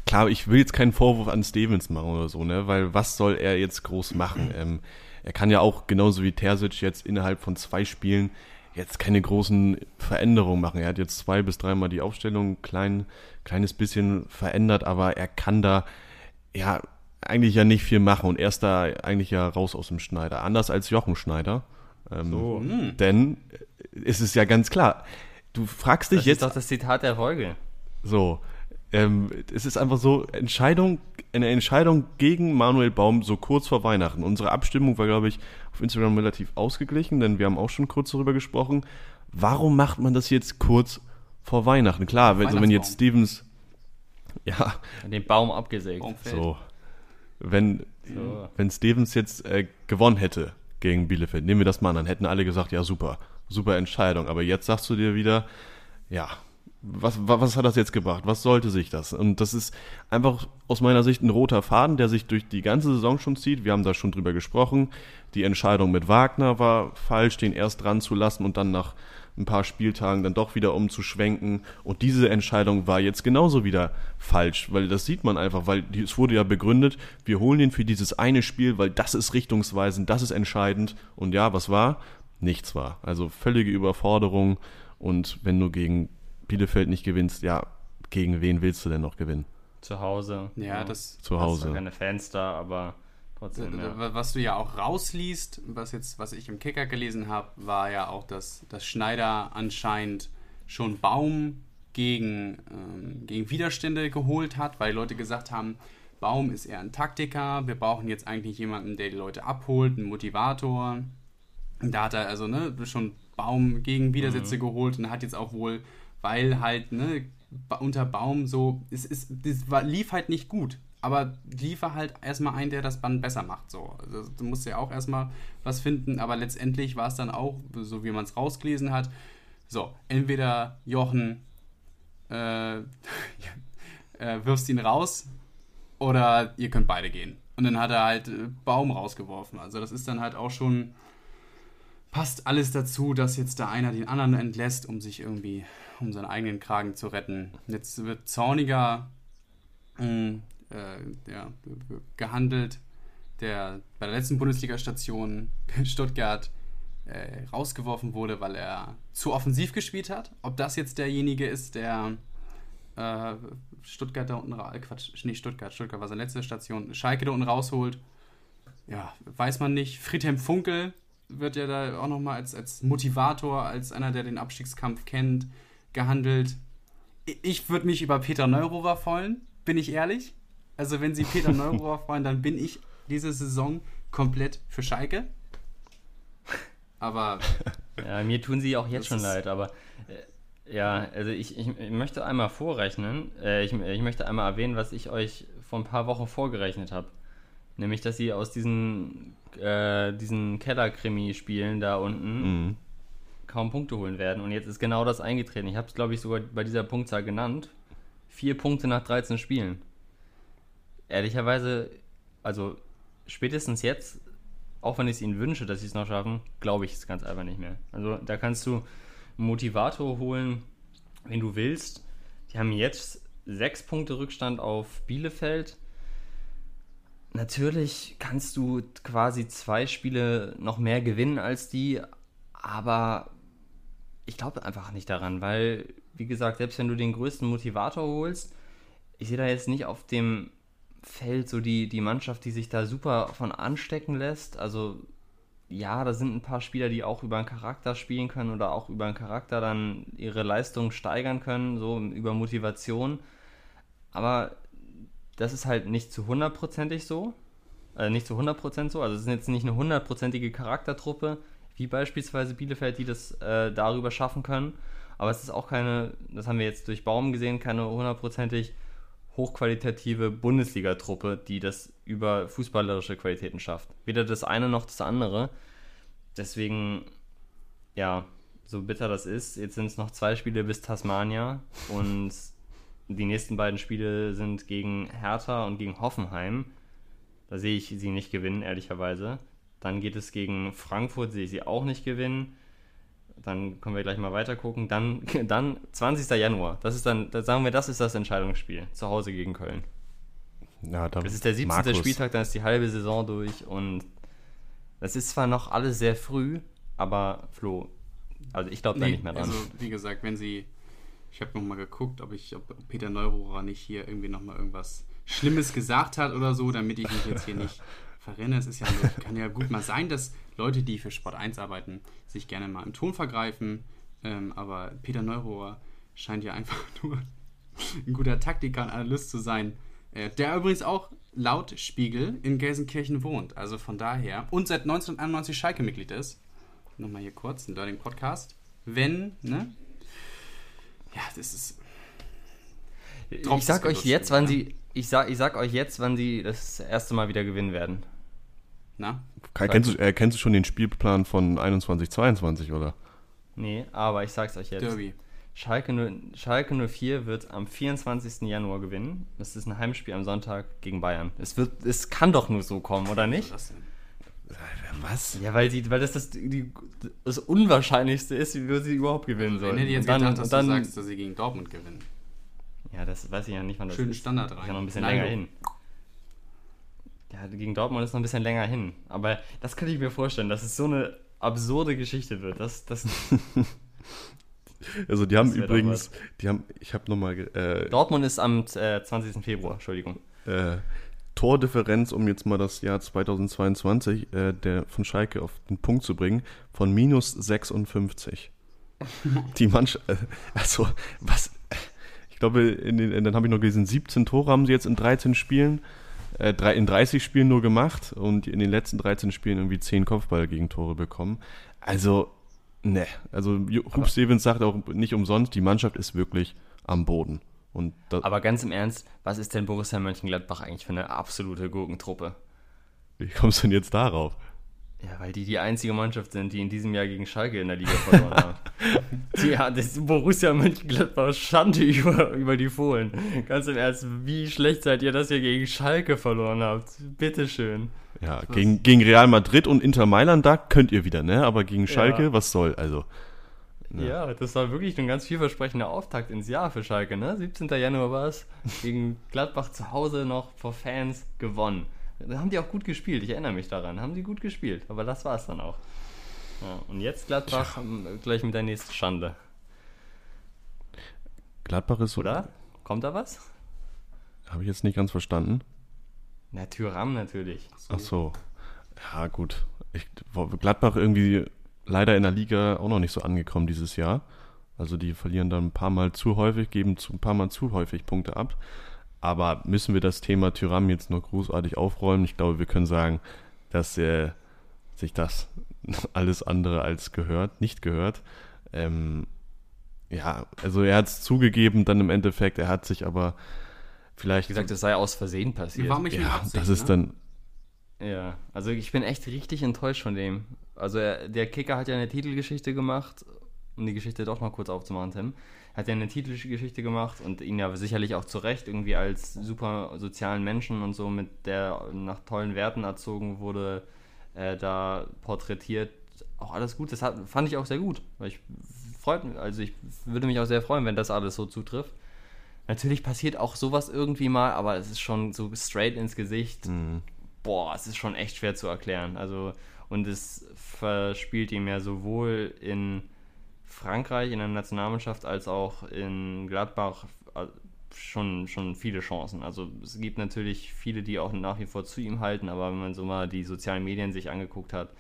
klar, ich will jetzt keinen Vorwurf an Stevens machen oder so, ne? Weil was soll er jetzt groß machen? Ähm, er kann ja auch genauso wie Terzic jetzt innerhalb von zwei Spielen jetzt keine großen Veränderungen machen. Er hat jetzt zwei bis dreimal die Aufstellung klein, kleines bisschen verändert, aber er kann da ja eigentlich ja nicht viel machen und er ist da eigentlich ja raus aus dem Schneider. Anders als Jochen Schneider. Ähm, So. Denn äh, es ist ja ganz klar. Du fragst dich Das jetzt ist doch das Zitat der Folge. so, ähm, es ist einfach so, Entscheidung, eine Entscheidung gegen Manuel Baum so kurz vor Weihnachten. Unsere Abstimmung war, glaube ich, auf Instagram relativ ausgeglichen, denn wir haben auch schon kurz darüber gesprochen. Warum macht man das jetzt kurz vor Weihnachten? Klar, wenn, also wenn jetzt Stevens, ja, Den Baum abgesägt. So, wenn, So. wenn Stevens jetzt äh, gewonnen hätte gegen Bielefeld, nehmen wir das mal an, dann hätten alle gesagt, ja super, super Entscheidung. Aber jetzt sagst du dir wieder, ja, was, was, hat das jetzt gebracht? Was sollte sich das? Und das ist einfach aus meiner Sicht ein roter Faden, der sich durch die ganze Saison schon zieht. Wir haben da schon drüber gesprochen. Die Entscheidung mit Wagner war falsch, den erst dran zu lassen und dann nach ein paar Spieltagen dann doch wieder umzuschwenken. Und diese Entscheidung war jetzt genauso wieder falsch, weil das sieht man einfach, weil es wurde ja begründet, wir holen ihn für dieses eine Spiel, weil das ist richtungsweisend, das ist entscheidend. Und ja, was war? Nichts war. Also völlige Überforderung. Und wenn du gegen Bielefeld nicht gewinnst, ja, gegen wen willst du denn noch gewinnen? Zu Hause. Ja, das. Zu Hast Hause. keine Fans da, aber trotzdem, ja. Was du ja auch rausliest, was jetzt, was ich im Kicker gelesen habe, war ja auch, dass, dass Schneider anscheinend schon Baum gegen, ähm, gegen Widerstände geholt hat, weil Leute gesagt haben, Baum ist eher ein Taktiker, wir brauchen jetzt eigentlich jemanden, der die Leute abholt, einen Motivator. Da hat er also ne, schon Baum gegen Widersätze geholt und hat jetzt auch wohl, weil halt ne, unter Baum so, es, es, das war, lief halt nicht gut. aber liefer halt erstmal ein, der das Band besser macht. So. Also, du musst ja auch erstmal was finden, aber letztendlich war es dann auch, so wie man es rausgelesen hat, so, entweder Jochen äh, äh, wirfst ihn raus oder ihr könnt beide gehen. Und dann hat er halt äh, Baum rausgeworfen. Also das ist dann halt auch schon, passt alles dazu, dass jetzt da einer den anderen entlässt, um sich irgendwie, um seinen eigenen Kragen zu retten. Jetzt wird Zorniger mh, äh, ja, gehandelt, der bei der letzten Bundesliga-Station Stuttgart äh, rausgeworfen wurde, weil er zu offensiv gespielt hat. Ob das jetzt derjenige ist, der äh, Stuttgart da unten, äh, Quatsch, nicht Stuttgart, Stuttgart war seine letzte Station, Schalke da unten rausholt, ja, weiß man nicht. Friedhelm Funkel wird ja da auch nochmal als, als Motivator, als einer, der den Abstiegskampf kennt, gehandelt. Ich würde mich über Peter Neurover freuen, bin ich ehrlich. Also wenn sie Peter Neurover freuen, dann bin ich diese Saison komplett für Schalke. Aber. Ja, mir tun sie auch jetzt schon leid, aber. Äh, ja, also ich, ich, ich, möchte einmal vorrechnen, äh, ich, ich möchte einmal erwähnen, was ich euch vor ein paar Wochen vorgerechnet habe. Nämlich, dass sie aus diesen, äh, diesen Keller-Krimi-Spielen da unten mhm. Kaum Punkte holen werden. Und jetzt ist genau das eingetreten. Ich habe es, glaube ich, sogar bei dieser Punktzahl genannt. Vier Punkte nach 13 Spielen. Ehrlicherweise, also spätestens jetzt auch wenn ich es ihnen wünsche, dass sie es noch schaffen, glaube ich es ganz einfach nicht mehr. Also da kannst du einen Motivator holen, wenn du willst. Die haben jetzt sechs Punkte Rückstand auf Bielefeld. Natürlich kannst du quasi zwei Spiele noch mehr gewinnen als die, aber ich glaube einfach nicht daran, weil, wie gesagt, selbst wenn du den größten Motivator holst, ich sehe da jetzt nicht auf dem Feld so die, die Mannschaft, die sich da super von anstecken lässt. Also ja, da sind ein paar Spieler, die auch über einen Charakter spielen können oder auch über einen Charakter dann ihre Leistung steigern können, so über Motivation. Aber das ist halt nicht zu hundertprozentig so. Äh, nicht zu 100% so. Also es ist jetzt nicht eine hundertprozentige Charaktertruppe, wie beispielsweise Bielefeld, die das äh, darüber schaffen können. Aber es ist auch keine, das haben wir jetzt durch Baum gesehen, keine hundertprozentig hochqualitative Bundesliga-Truppe, die das über fußballerische Qualitäten schafft. Weder das eine noch das andere. Deswegen, ja, so bitter das ist, jetzt sind es noch zwei Spiele bis Tasmania und die nächsten beiden Spiele sind gegen Hertha und gegen Hoffenheim. Da sehe ich sie nicht gewinnen, ehrlicherweise. Dann geht es gegen Frankfurt, sehe ich sie auch nicht gewinnen dann können wir gleich mal weiter gucken. Dann, dann 20. Januar. Das ist dann, da sagen wir, das ist das Entscheidungsspiel. Zu Hause gegen Köln. Ja, das ist der 17. Markus. Spieltag, dann ist die halbe Saison durch und das ist zwar noch alles sehr früh, aber Flo, also ich glaube nee, da nicht mehr dran. Also wie gesagt, wenn sie, ich habe nochmal geguckt, ob ich, ob Peter Neurohrer nicht hier irgendwie nochmal irgendwas Schlimmes gesagt hat oder so, damit ich mich jetzt hier nicht verrenne. Es ist ja, kann ja gut mal sein, dass Leute, die für Sport 1 arbeiten, sich gerne mal im Ton vergreifen. Ähm, aber Peter Neurohr scheint ja einfach nur ein guter Taktiker und Analyst zu sein. Äh, der übrigens auch laut Spiegel in Gelsenkirchen wohnt. Also von daher. Und seit 1991 Schalke-Mitglied ist. Nochmal hier kurz, ein Learning Podcast. Wenn, ne? Ja, das ist. ich sag euch jetzt, wann sie. Ich sag, ich sag euch jetzt, wann sie das erste Mal wieder gewinnen werden. Na? Kennst du, äh, kennst du schon den Spielplan von 21, 22, oder? Nee, aber ich sag's euch jetzt. Derby. Schalke, 0, Schalke 04 wird am 24. Januar gewinnen. Das ist ein Heimspiel am Sonntag gegen Bayern. Es, wird, es kann doch nur so kommen, oder nicht? Was? Ja, weil, die, weil das das, die, das Unwahrscheinlichste ist, wie wir sie überhaupt gewinnen sollen. Ich hätte jetzt dann, gedacht, dass dann, du sagst, dass sie gegen Dortmund gewinnen. Ja, das weiß ich ja nicht, wann das Schönen ist. Standard rein. Ich noch ein bisschen Nein, länger hin. Ja, gegen Dortmund ist noch ein bisschen länger hin. Aber das könnte ich mir vorstellen, dass es so eine absurde Geschichte wird. Das, das also die haben übrigens, die haben, ich habe nochmal... Äh, Dortmund ist am äh, 20. Februar, Entschuldigung. Äh, Tordifferenz, um jetzt mal das Jahr 2022 äh, der, von Schalke auf den Punkt zu bringen, von minus 56. die Mannschaft, äh, also was, ich glaube, in den, dann habe ich noch gelesen, 17 Tore haben sie jetzt in 13 Spielen in 30 Spielen nur gemacht und in den letzten 13 Spielen irgendwie 10 Kopfballgegentore bekommen. Also, ne. Also, Hub Stevens sagt auch nicht umsonst, die Mannschaft ist wirklich am Boden. Und Aber ganz im Ernst, was ist denn Borussia Mönchengladbach eigentlich für eine absolute Gurkentruppe? wie kommst du denn jetzt darauf? Ja, weil die die einzige Mannschaft sind, die in diesem Jahr gegen Schalke in der Liga verloren haben. Ja, das Borussia Mönchengladbach Schande über, über die Fohlen. Ganz im Ernst, wie schlecht seid ihr, dass ihr gegen Schalke verloren habt? Bitteschön. Ja, gegen, gegen Real Madrid und Inter Mailand, da könnt ihr wieder, ne? Aber gegen Schalke, Ja. was soll? Also, Ja. das war wirklich ein ganz vielversprechender Auftakt ins Jahr für Schalke, ne? 17. Januar war es. Gegen Gladbach zu Hause noch vor Fans gewonnen. Da haben die auch gut gespielt, ich erinnere mich daran. Haben die gut gespielt, aber das war es dann auch. Ja, und jetzt Gladbach ähm, gleich mit der nächsten Schande. Gladbach ist so. Oder? Kommt da was? Habe ich jetzt nicht ganz verstanden. Na, Tyram natürlich. Ach so. Ja, gut. Ich, Gladbach irgendwie leider in der Liga auch noch nicht so angekommen dieses Jahr. Also die verlieren dann ein paar Mal zu häufig, geben zu, ein paar Mal zu häufig Punkte ab. Aber müssen wir das Thema Tyram jetzt noch großartig aufräumen? Ich glaube, wir können sagen, dass äh, sich das alles andere als gehört, nicht gehört. Ähm, ja, also er hat es zugegeben dann im Endeffekt, er hat sich aber vielleicht Wie gesagt, es sei aus Versehen passiert. War mich ja, Absicht, das ist ne? dann Ja, also ich bin echt richtig enttäuscht von dem. Also er, der Kicker hat ja eine Titelgeschichte gemacht, um die Geschichte doch mal kurz aufzumachen, Tim. Hat ja eine Titelgeschichte gemacht und ihn ja sicherlich auch zu Recht irgendwie als super sozialen Menschen und so, mit der nach tollen Werten erzogen wurde, äh, da porträtiert. Auch alles gut, das hat, fand ich auch sehr gut. Weil ich freut mich, also ich würde mich auch sehr freuen, wenn das alles so zutrifft. Natürlich passiert auch sowas irgendwie mal, aber es ist schon so straight ins Gesicht boah, es ist schon echt schwer zu erklären. Also, und es verspielt ihm ja sowohl in Frankreich, in der Nationalmannschaft, als auch in Gladbach äh, schon, schon viele Chancen. Also es gibt natürlich viele, die auch nach wie vor zu ihm halten, aber wenn man so mal die sozialen Medien sich angeguckt hat,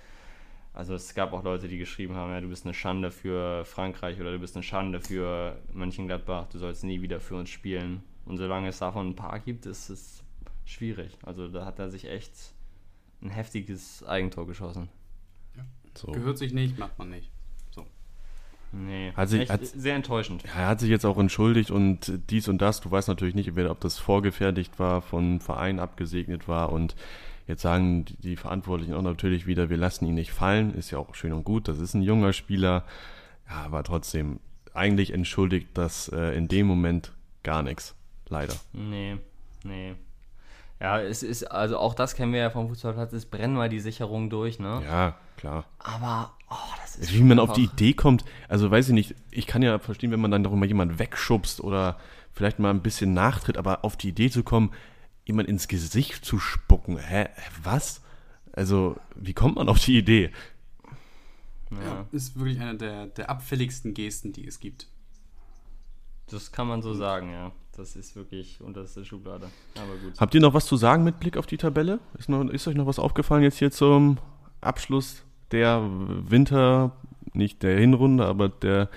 also es gab auch Leute, die geschrieben haben, ja, du bist eine Schande für Frankreich oder du bist eine Schande für Mönchengladbach, du sollst nie wieder für uns spielen. Und solange es davon ein paar gibt, ist es schwierig. Also da hat er sich echt ein heftiges Eigentor geschossen. so. Gehört sich nicht, macht man nicht. Nee, Hat sich- hat- sehr enttäuschend. Er hat sich jetzt auch entschuldigt und dies und das. Du weißt natürlich nicht, ob das vorgefertigt war, von Verein abgesegnet war und jetzt sagen die- die Verantwortlichen auch natürlich wieder, wir lassen ihn nicht fallen. Ist ja auch schön und gut. Das ist ein junger Spieler. Ja, aber trotzdem, eigentlich entschuldigt das äh, in dem Moment gar nichts. Leider. Nee, nee. Ja, es ist, also auch das kennen wir ja vom Fußballplatz, es brennen mal die Sicherungen durch, ne? Ja, klar. Aber, oh, das ist Wie man schon auf die einfach- Idee kommt, also weiß ich nicht, ich kann ja verstehen, wenn man dann doch mal jemanden wegschubst oder vielleicht mal ein bisschen nachtritt, aber auf die Idee zu kommen, jemand ins Gesicht zu spucken, hä, was? Also, wie kommt man auf die Idee? Ja, Ist wirklich eine der, der abfälligsten Gesten, die es gibt. das kann man so sagen, ja. Das ist wirklich unterste Schublade. Aber gut. Habt ihr noch was zu sagen mit Blick auf die Tabelle? Ist, noch, ist euch noch was aufgefallen jetzt hier zum Abschluss der Winter, nicht der Hinrunde, aber der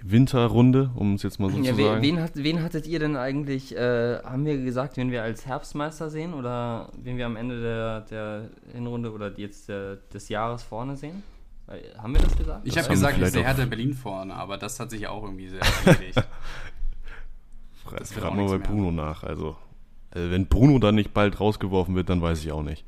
Winterrunde, um es jetzt mal so Ja, zu we- sagen? wen, hat, wen hattet ihr denn eigentlich, äh, haben wir gesagt, wen wir als Herbstmeister sehen oder wen wir am Ende der, der Hinrunde oder jetzt der, des Jahres vorne sehen? Weil- Haben wir das gesagt? Ich habe gesagt, ich sehe Hertha Berlin vorne, aber das hat sich auch irgendwie sehr erledigt. Frag mal bei. Bruno nach. Also, also, wenn Bruno dann nicht bald rausgeworfen wird, dann weiß ich auch nicht.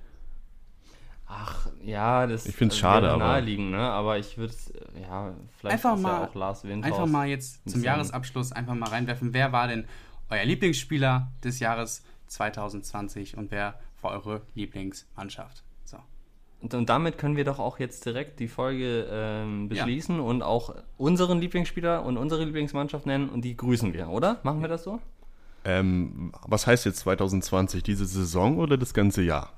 Ach, ja, das Ich find's äh, schade, wäre aber- naheliegend, ne? Aber ich würde ja, vielleicht Einfach ist mal- ja auch Lars Windhaus. Einfach mal jetzt zum Jahresabschluss einfach mal reinwerfen. Wer war denn euer Lieblingsspieler des Jahres 2020 und wer war eure Lieblingsmannschaft? Und, damit können wir doch auch jetzt direkt die Folge ähm, beschließen und auch unseren Lieblingsspieler und unsere Lieblingsmannschaft nennen und die grüßen wir, oder? Machen wir das so? Ähm, was heißt jetzt 2020? Diese Saison oder das ganze Jahr?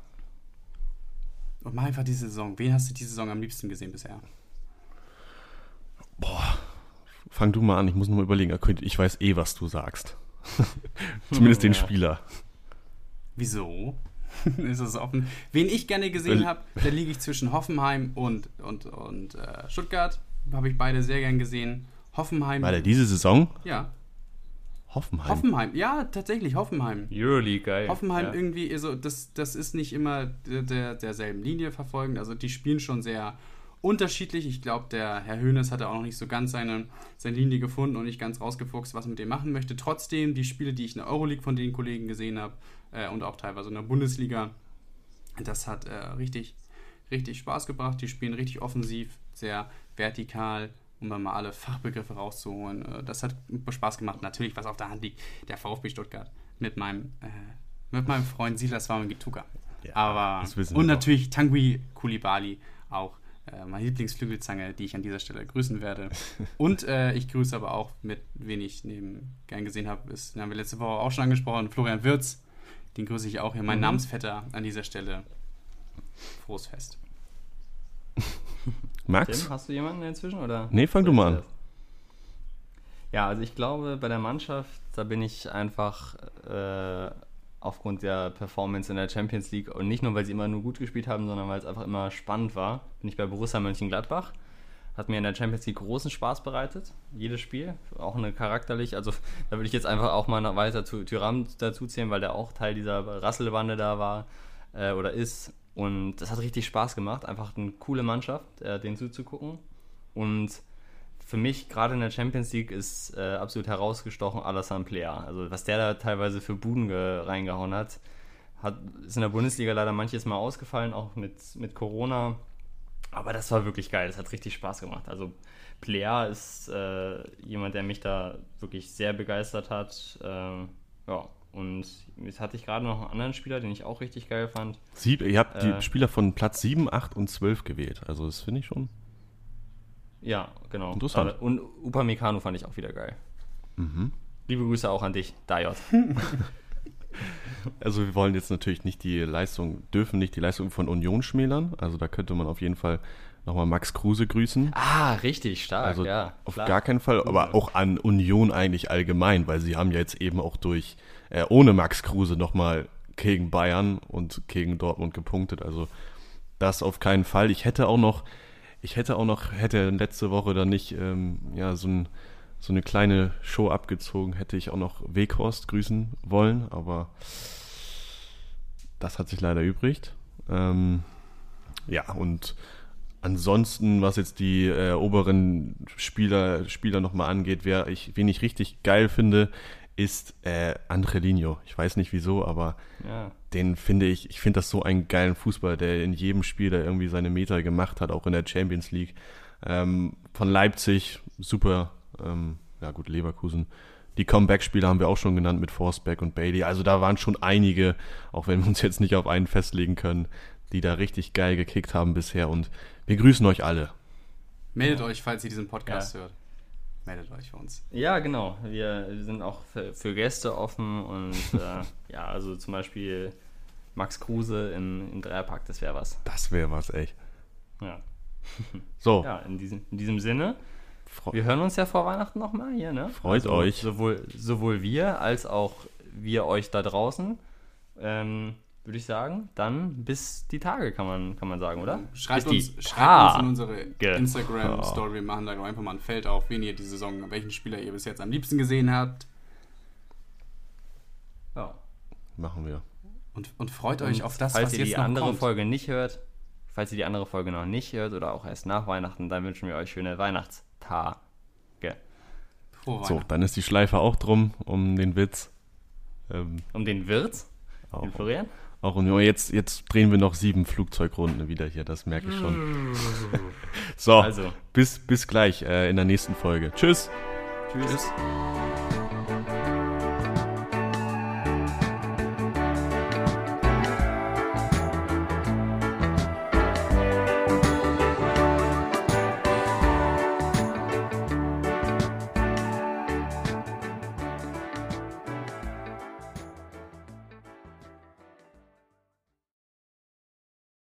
Und mach einfach diese Saison. Wen hast du diese Saison am liebsten gesehen bisher? Fang du mal an, ich muss noch mal überlegen. Ich weiß eh, was du sagst. Zumindest den Ja. Spieler. Wieso? ist das offen? Wen ich gerne gesehen Weil- habe, da liege ich zwischen Hoffenheim und, und, und äh, Stuttgart. Habe ich beide sehr gern gesehen. Hoffenheim. Warte, diese Saison? Ja, Hoffenheim. Hoffenheim. Ja, tatsächlich, Hoffenheim. Euroleague, geil. Hoffenheim ja. irgendwie, also das, das ist nicht immer der, der, derselben Linie verfolgend. Also die spielen schon sehr unterschiedlich. Ich glaube, der Herr Höhnes hatte auch noch nicht so ganz seine, seine Linie gefunden und nicht ganz rausgefuchst, was mit dem machen möchte. Trotzdem, die Spiele, die ich in der Euroleague von den Kollegen gesehen habe äh, und auch teilweise in der Bundesliga, das hat äh, richtig, richtig Spaß gebracht. Die spielen richtig offensiv, sehr vertikal, um dann mal alle Fachbegriffe rauszuholen. Äh, das hat Spaß gemacht. Natürlich, was auf der Hand liegt, der VfB Stuttgart mit meinem, äh, mit meinem Freund Silas Wamengituka. Ja, Aber und natürlich Tanguy Kulibali auch äh, meine Lieblingsflügelzange, die ich an dieser Stelle grüßen werde. Und äh, ich grüße aber auch mit, wen ich neben gern gesehen habe, ist, den haben wir letzte Woche auch schon angesprochen, Florian Wirz. Den grüße ich auch hier, mein Mhm. Namensvetter an dieser Stelle. Frohes Fest. Max? Tim, hast du jemanden inzwischen? Oder? Nee, fang du mal an. das? Ja, also ich glaube, bei der Mannschaft, da bin ich einfach äh, aufgrund der Performance in der Champions League und nicht nur, weil sie immer nur gut gespielt haben, sondern weil es einfach immer spannend war, bin ich bei Borussia Mönchengladbach. Hat mir in der Champions League großen Spaß bereitet, jedes Spiel, auch eine charakterlich. Also da würde ich jetzt einfach auch mal weiter zu Tyram dazu weil der auch Teil dieser Rasselbande da war äh, oder ist. Und das hat richtig Spaß gemacht, einfach eine coole Mannschaft, äh, denen zuzugucken. Und für mich, gerade in der Champions League, ist äh, absolut herausgestochen Alassane Plea. Also was der da teilweise für Buden ge- reingehauen hat, hat, ist in der Bundesliga leider manches Mal ausgefallen, auch mit, mit Corona. Aber das war wirklich geil, das hat richtig Spaß gemacht. Also Plea ist äh, jemand, der mich da wirklich sehr begeistert hat. Ähm, ja, und jetzt hatte ich gerade noch einen anderen Spieler, den ich auch richtig geil fand. Sieb, ihr habt Äh. die Spieler von Platz 7, 8 und 12 gewählt. Also das finde ich schon. Ja, genau. Interessant. Und Upamecano fand ich auch wieder geil. Mhm. Liebe Grüße auch an dich, Dajot. Also wir wollen jetzt natürlich nicht die Leistung, dürfen nicht die Leistung von Union schmälern. Also da könnte man auf jeden Fall nochmal Max Kruse grüßen. Ah, richtig stark, Also ja. auf klar. gar keinen Fall, aber auch an Union eigentlich allgemein, weil sie haben ja jetzt eben auch durch, äh, ohne Max Kruse nochmal gegen Bayern und gegen Dortmund gepunktet. Also das auf keinen Fall. Ich hätte auch noch, ich hätte auch noch, hätte letzte Woche dann nicht ähm, ja, so, ein, so eine kleine Show abgezogen, hätte ich auch noch Weghorst grüßen wollen, aber das hat sich leider übrigt. Ähm, ja, und ansonsten, was jetzt die äh, oberen Spieler, Spieler nochmal angeht, wer ich, wen ich richtig geil finde, ist äh, Angelino. Ich weiß nicht wieso, aber Ja. den finde ich, ich finde das so einen geilen Fußball, der in jedem Spiel da irgendwie seine Meter gemacht hat, auch in der Champions League. Ähm, von Leipzig, super, ähm, ja gut, Leverkusen. Die Comeback-Spieler haben wir auch schon genannt mit Forsberg und Bailey. Also da waren schon einige, auch wenn wir uns jetzt nicht auf einen festlegen können, die da richtig geil gekickt haben bisher. Und wir grüßen euch alle. Meldet euch, falls ihr diesen Podcast hört. Meldet euch für uns. Ja, genau. Wir sind auch für, für Gäste offen und äh, ja, also zum Beispiel Max Kruse im, im Dreierpack, das wäre was. Das wäre was, echt. Ja, So, ja in, diesem, in diesem Sinne. Wir hören uns ja vor Weihnachten nochmal hier, ne? Freut euch. Sowohl, sowohl wir als auch wir euch da draußen. Ähm, Würde ich sagen, dann bis die Tage, kann man, kann man sagen, oder? Schreibt uns, die schreibt uns in unsere Instagram-Story. Wir machen da einfach mal ein Feld auf, wen ihr die Saison, welchen Spieler ihr bis jetzt am liebsten gesehen habt. Ja. machen wir. Und, und freut euch Und auf das, falls was ihr jetzt die noch andere kommt. Folge nicht hört, falls ihr die andere Folge noch nicht hört oder auch erst nach Weihnachten, dann wünschen wir euch schöne Frohe So, dann ist die Schleife auch drum um den Witz. Ähm, Um den Wirt, auch, den Florian. auch um, jetzt, jetzt drehen wir noch sieben Flugzeugrunden wieder hier, das merke ich schon. so, Also, bis, bis gleich äh, in der nächsten Folge. Tschüss. tschüss. Tschüss.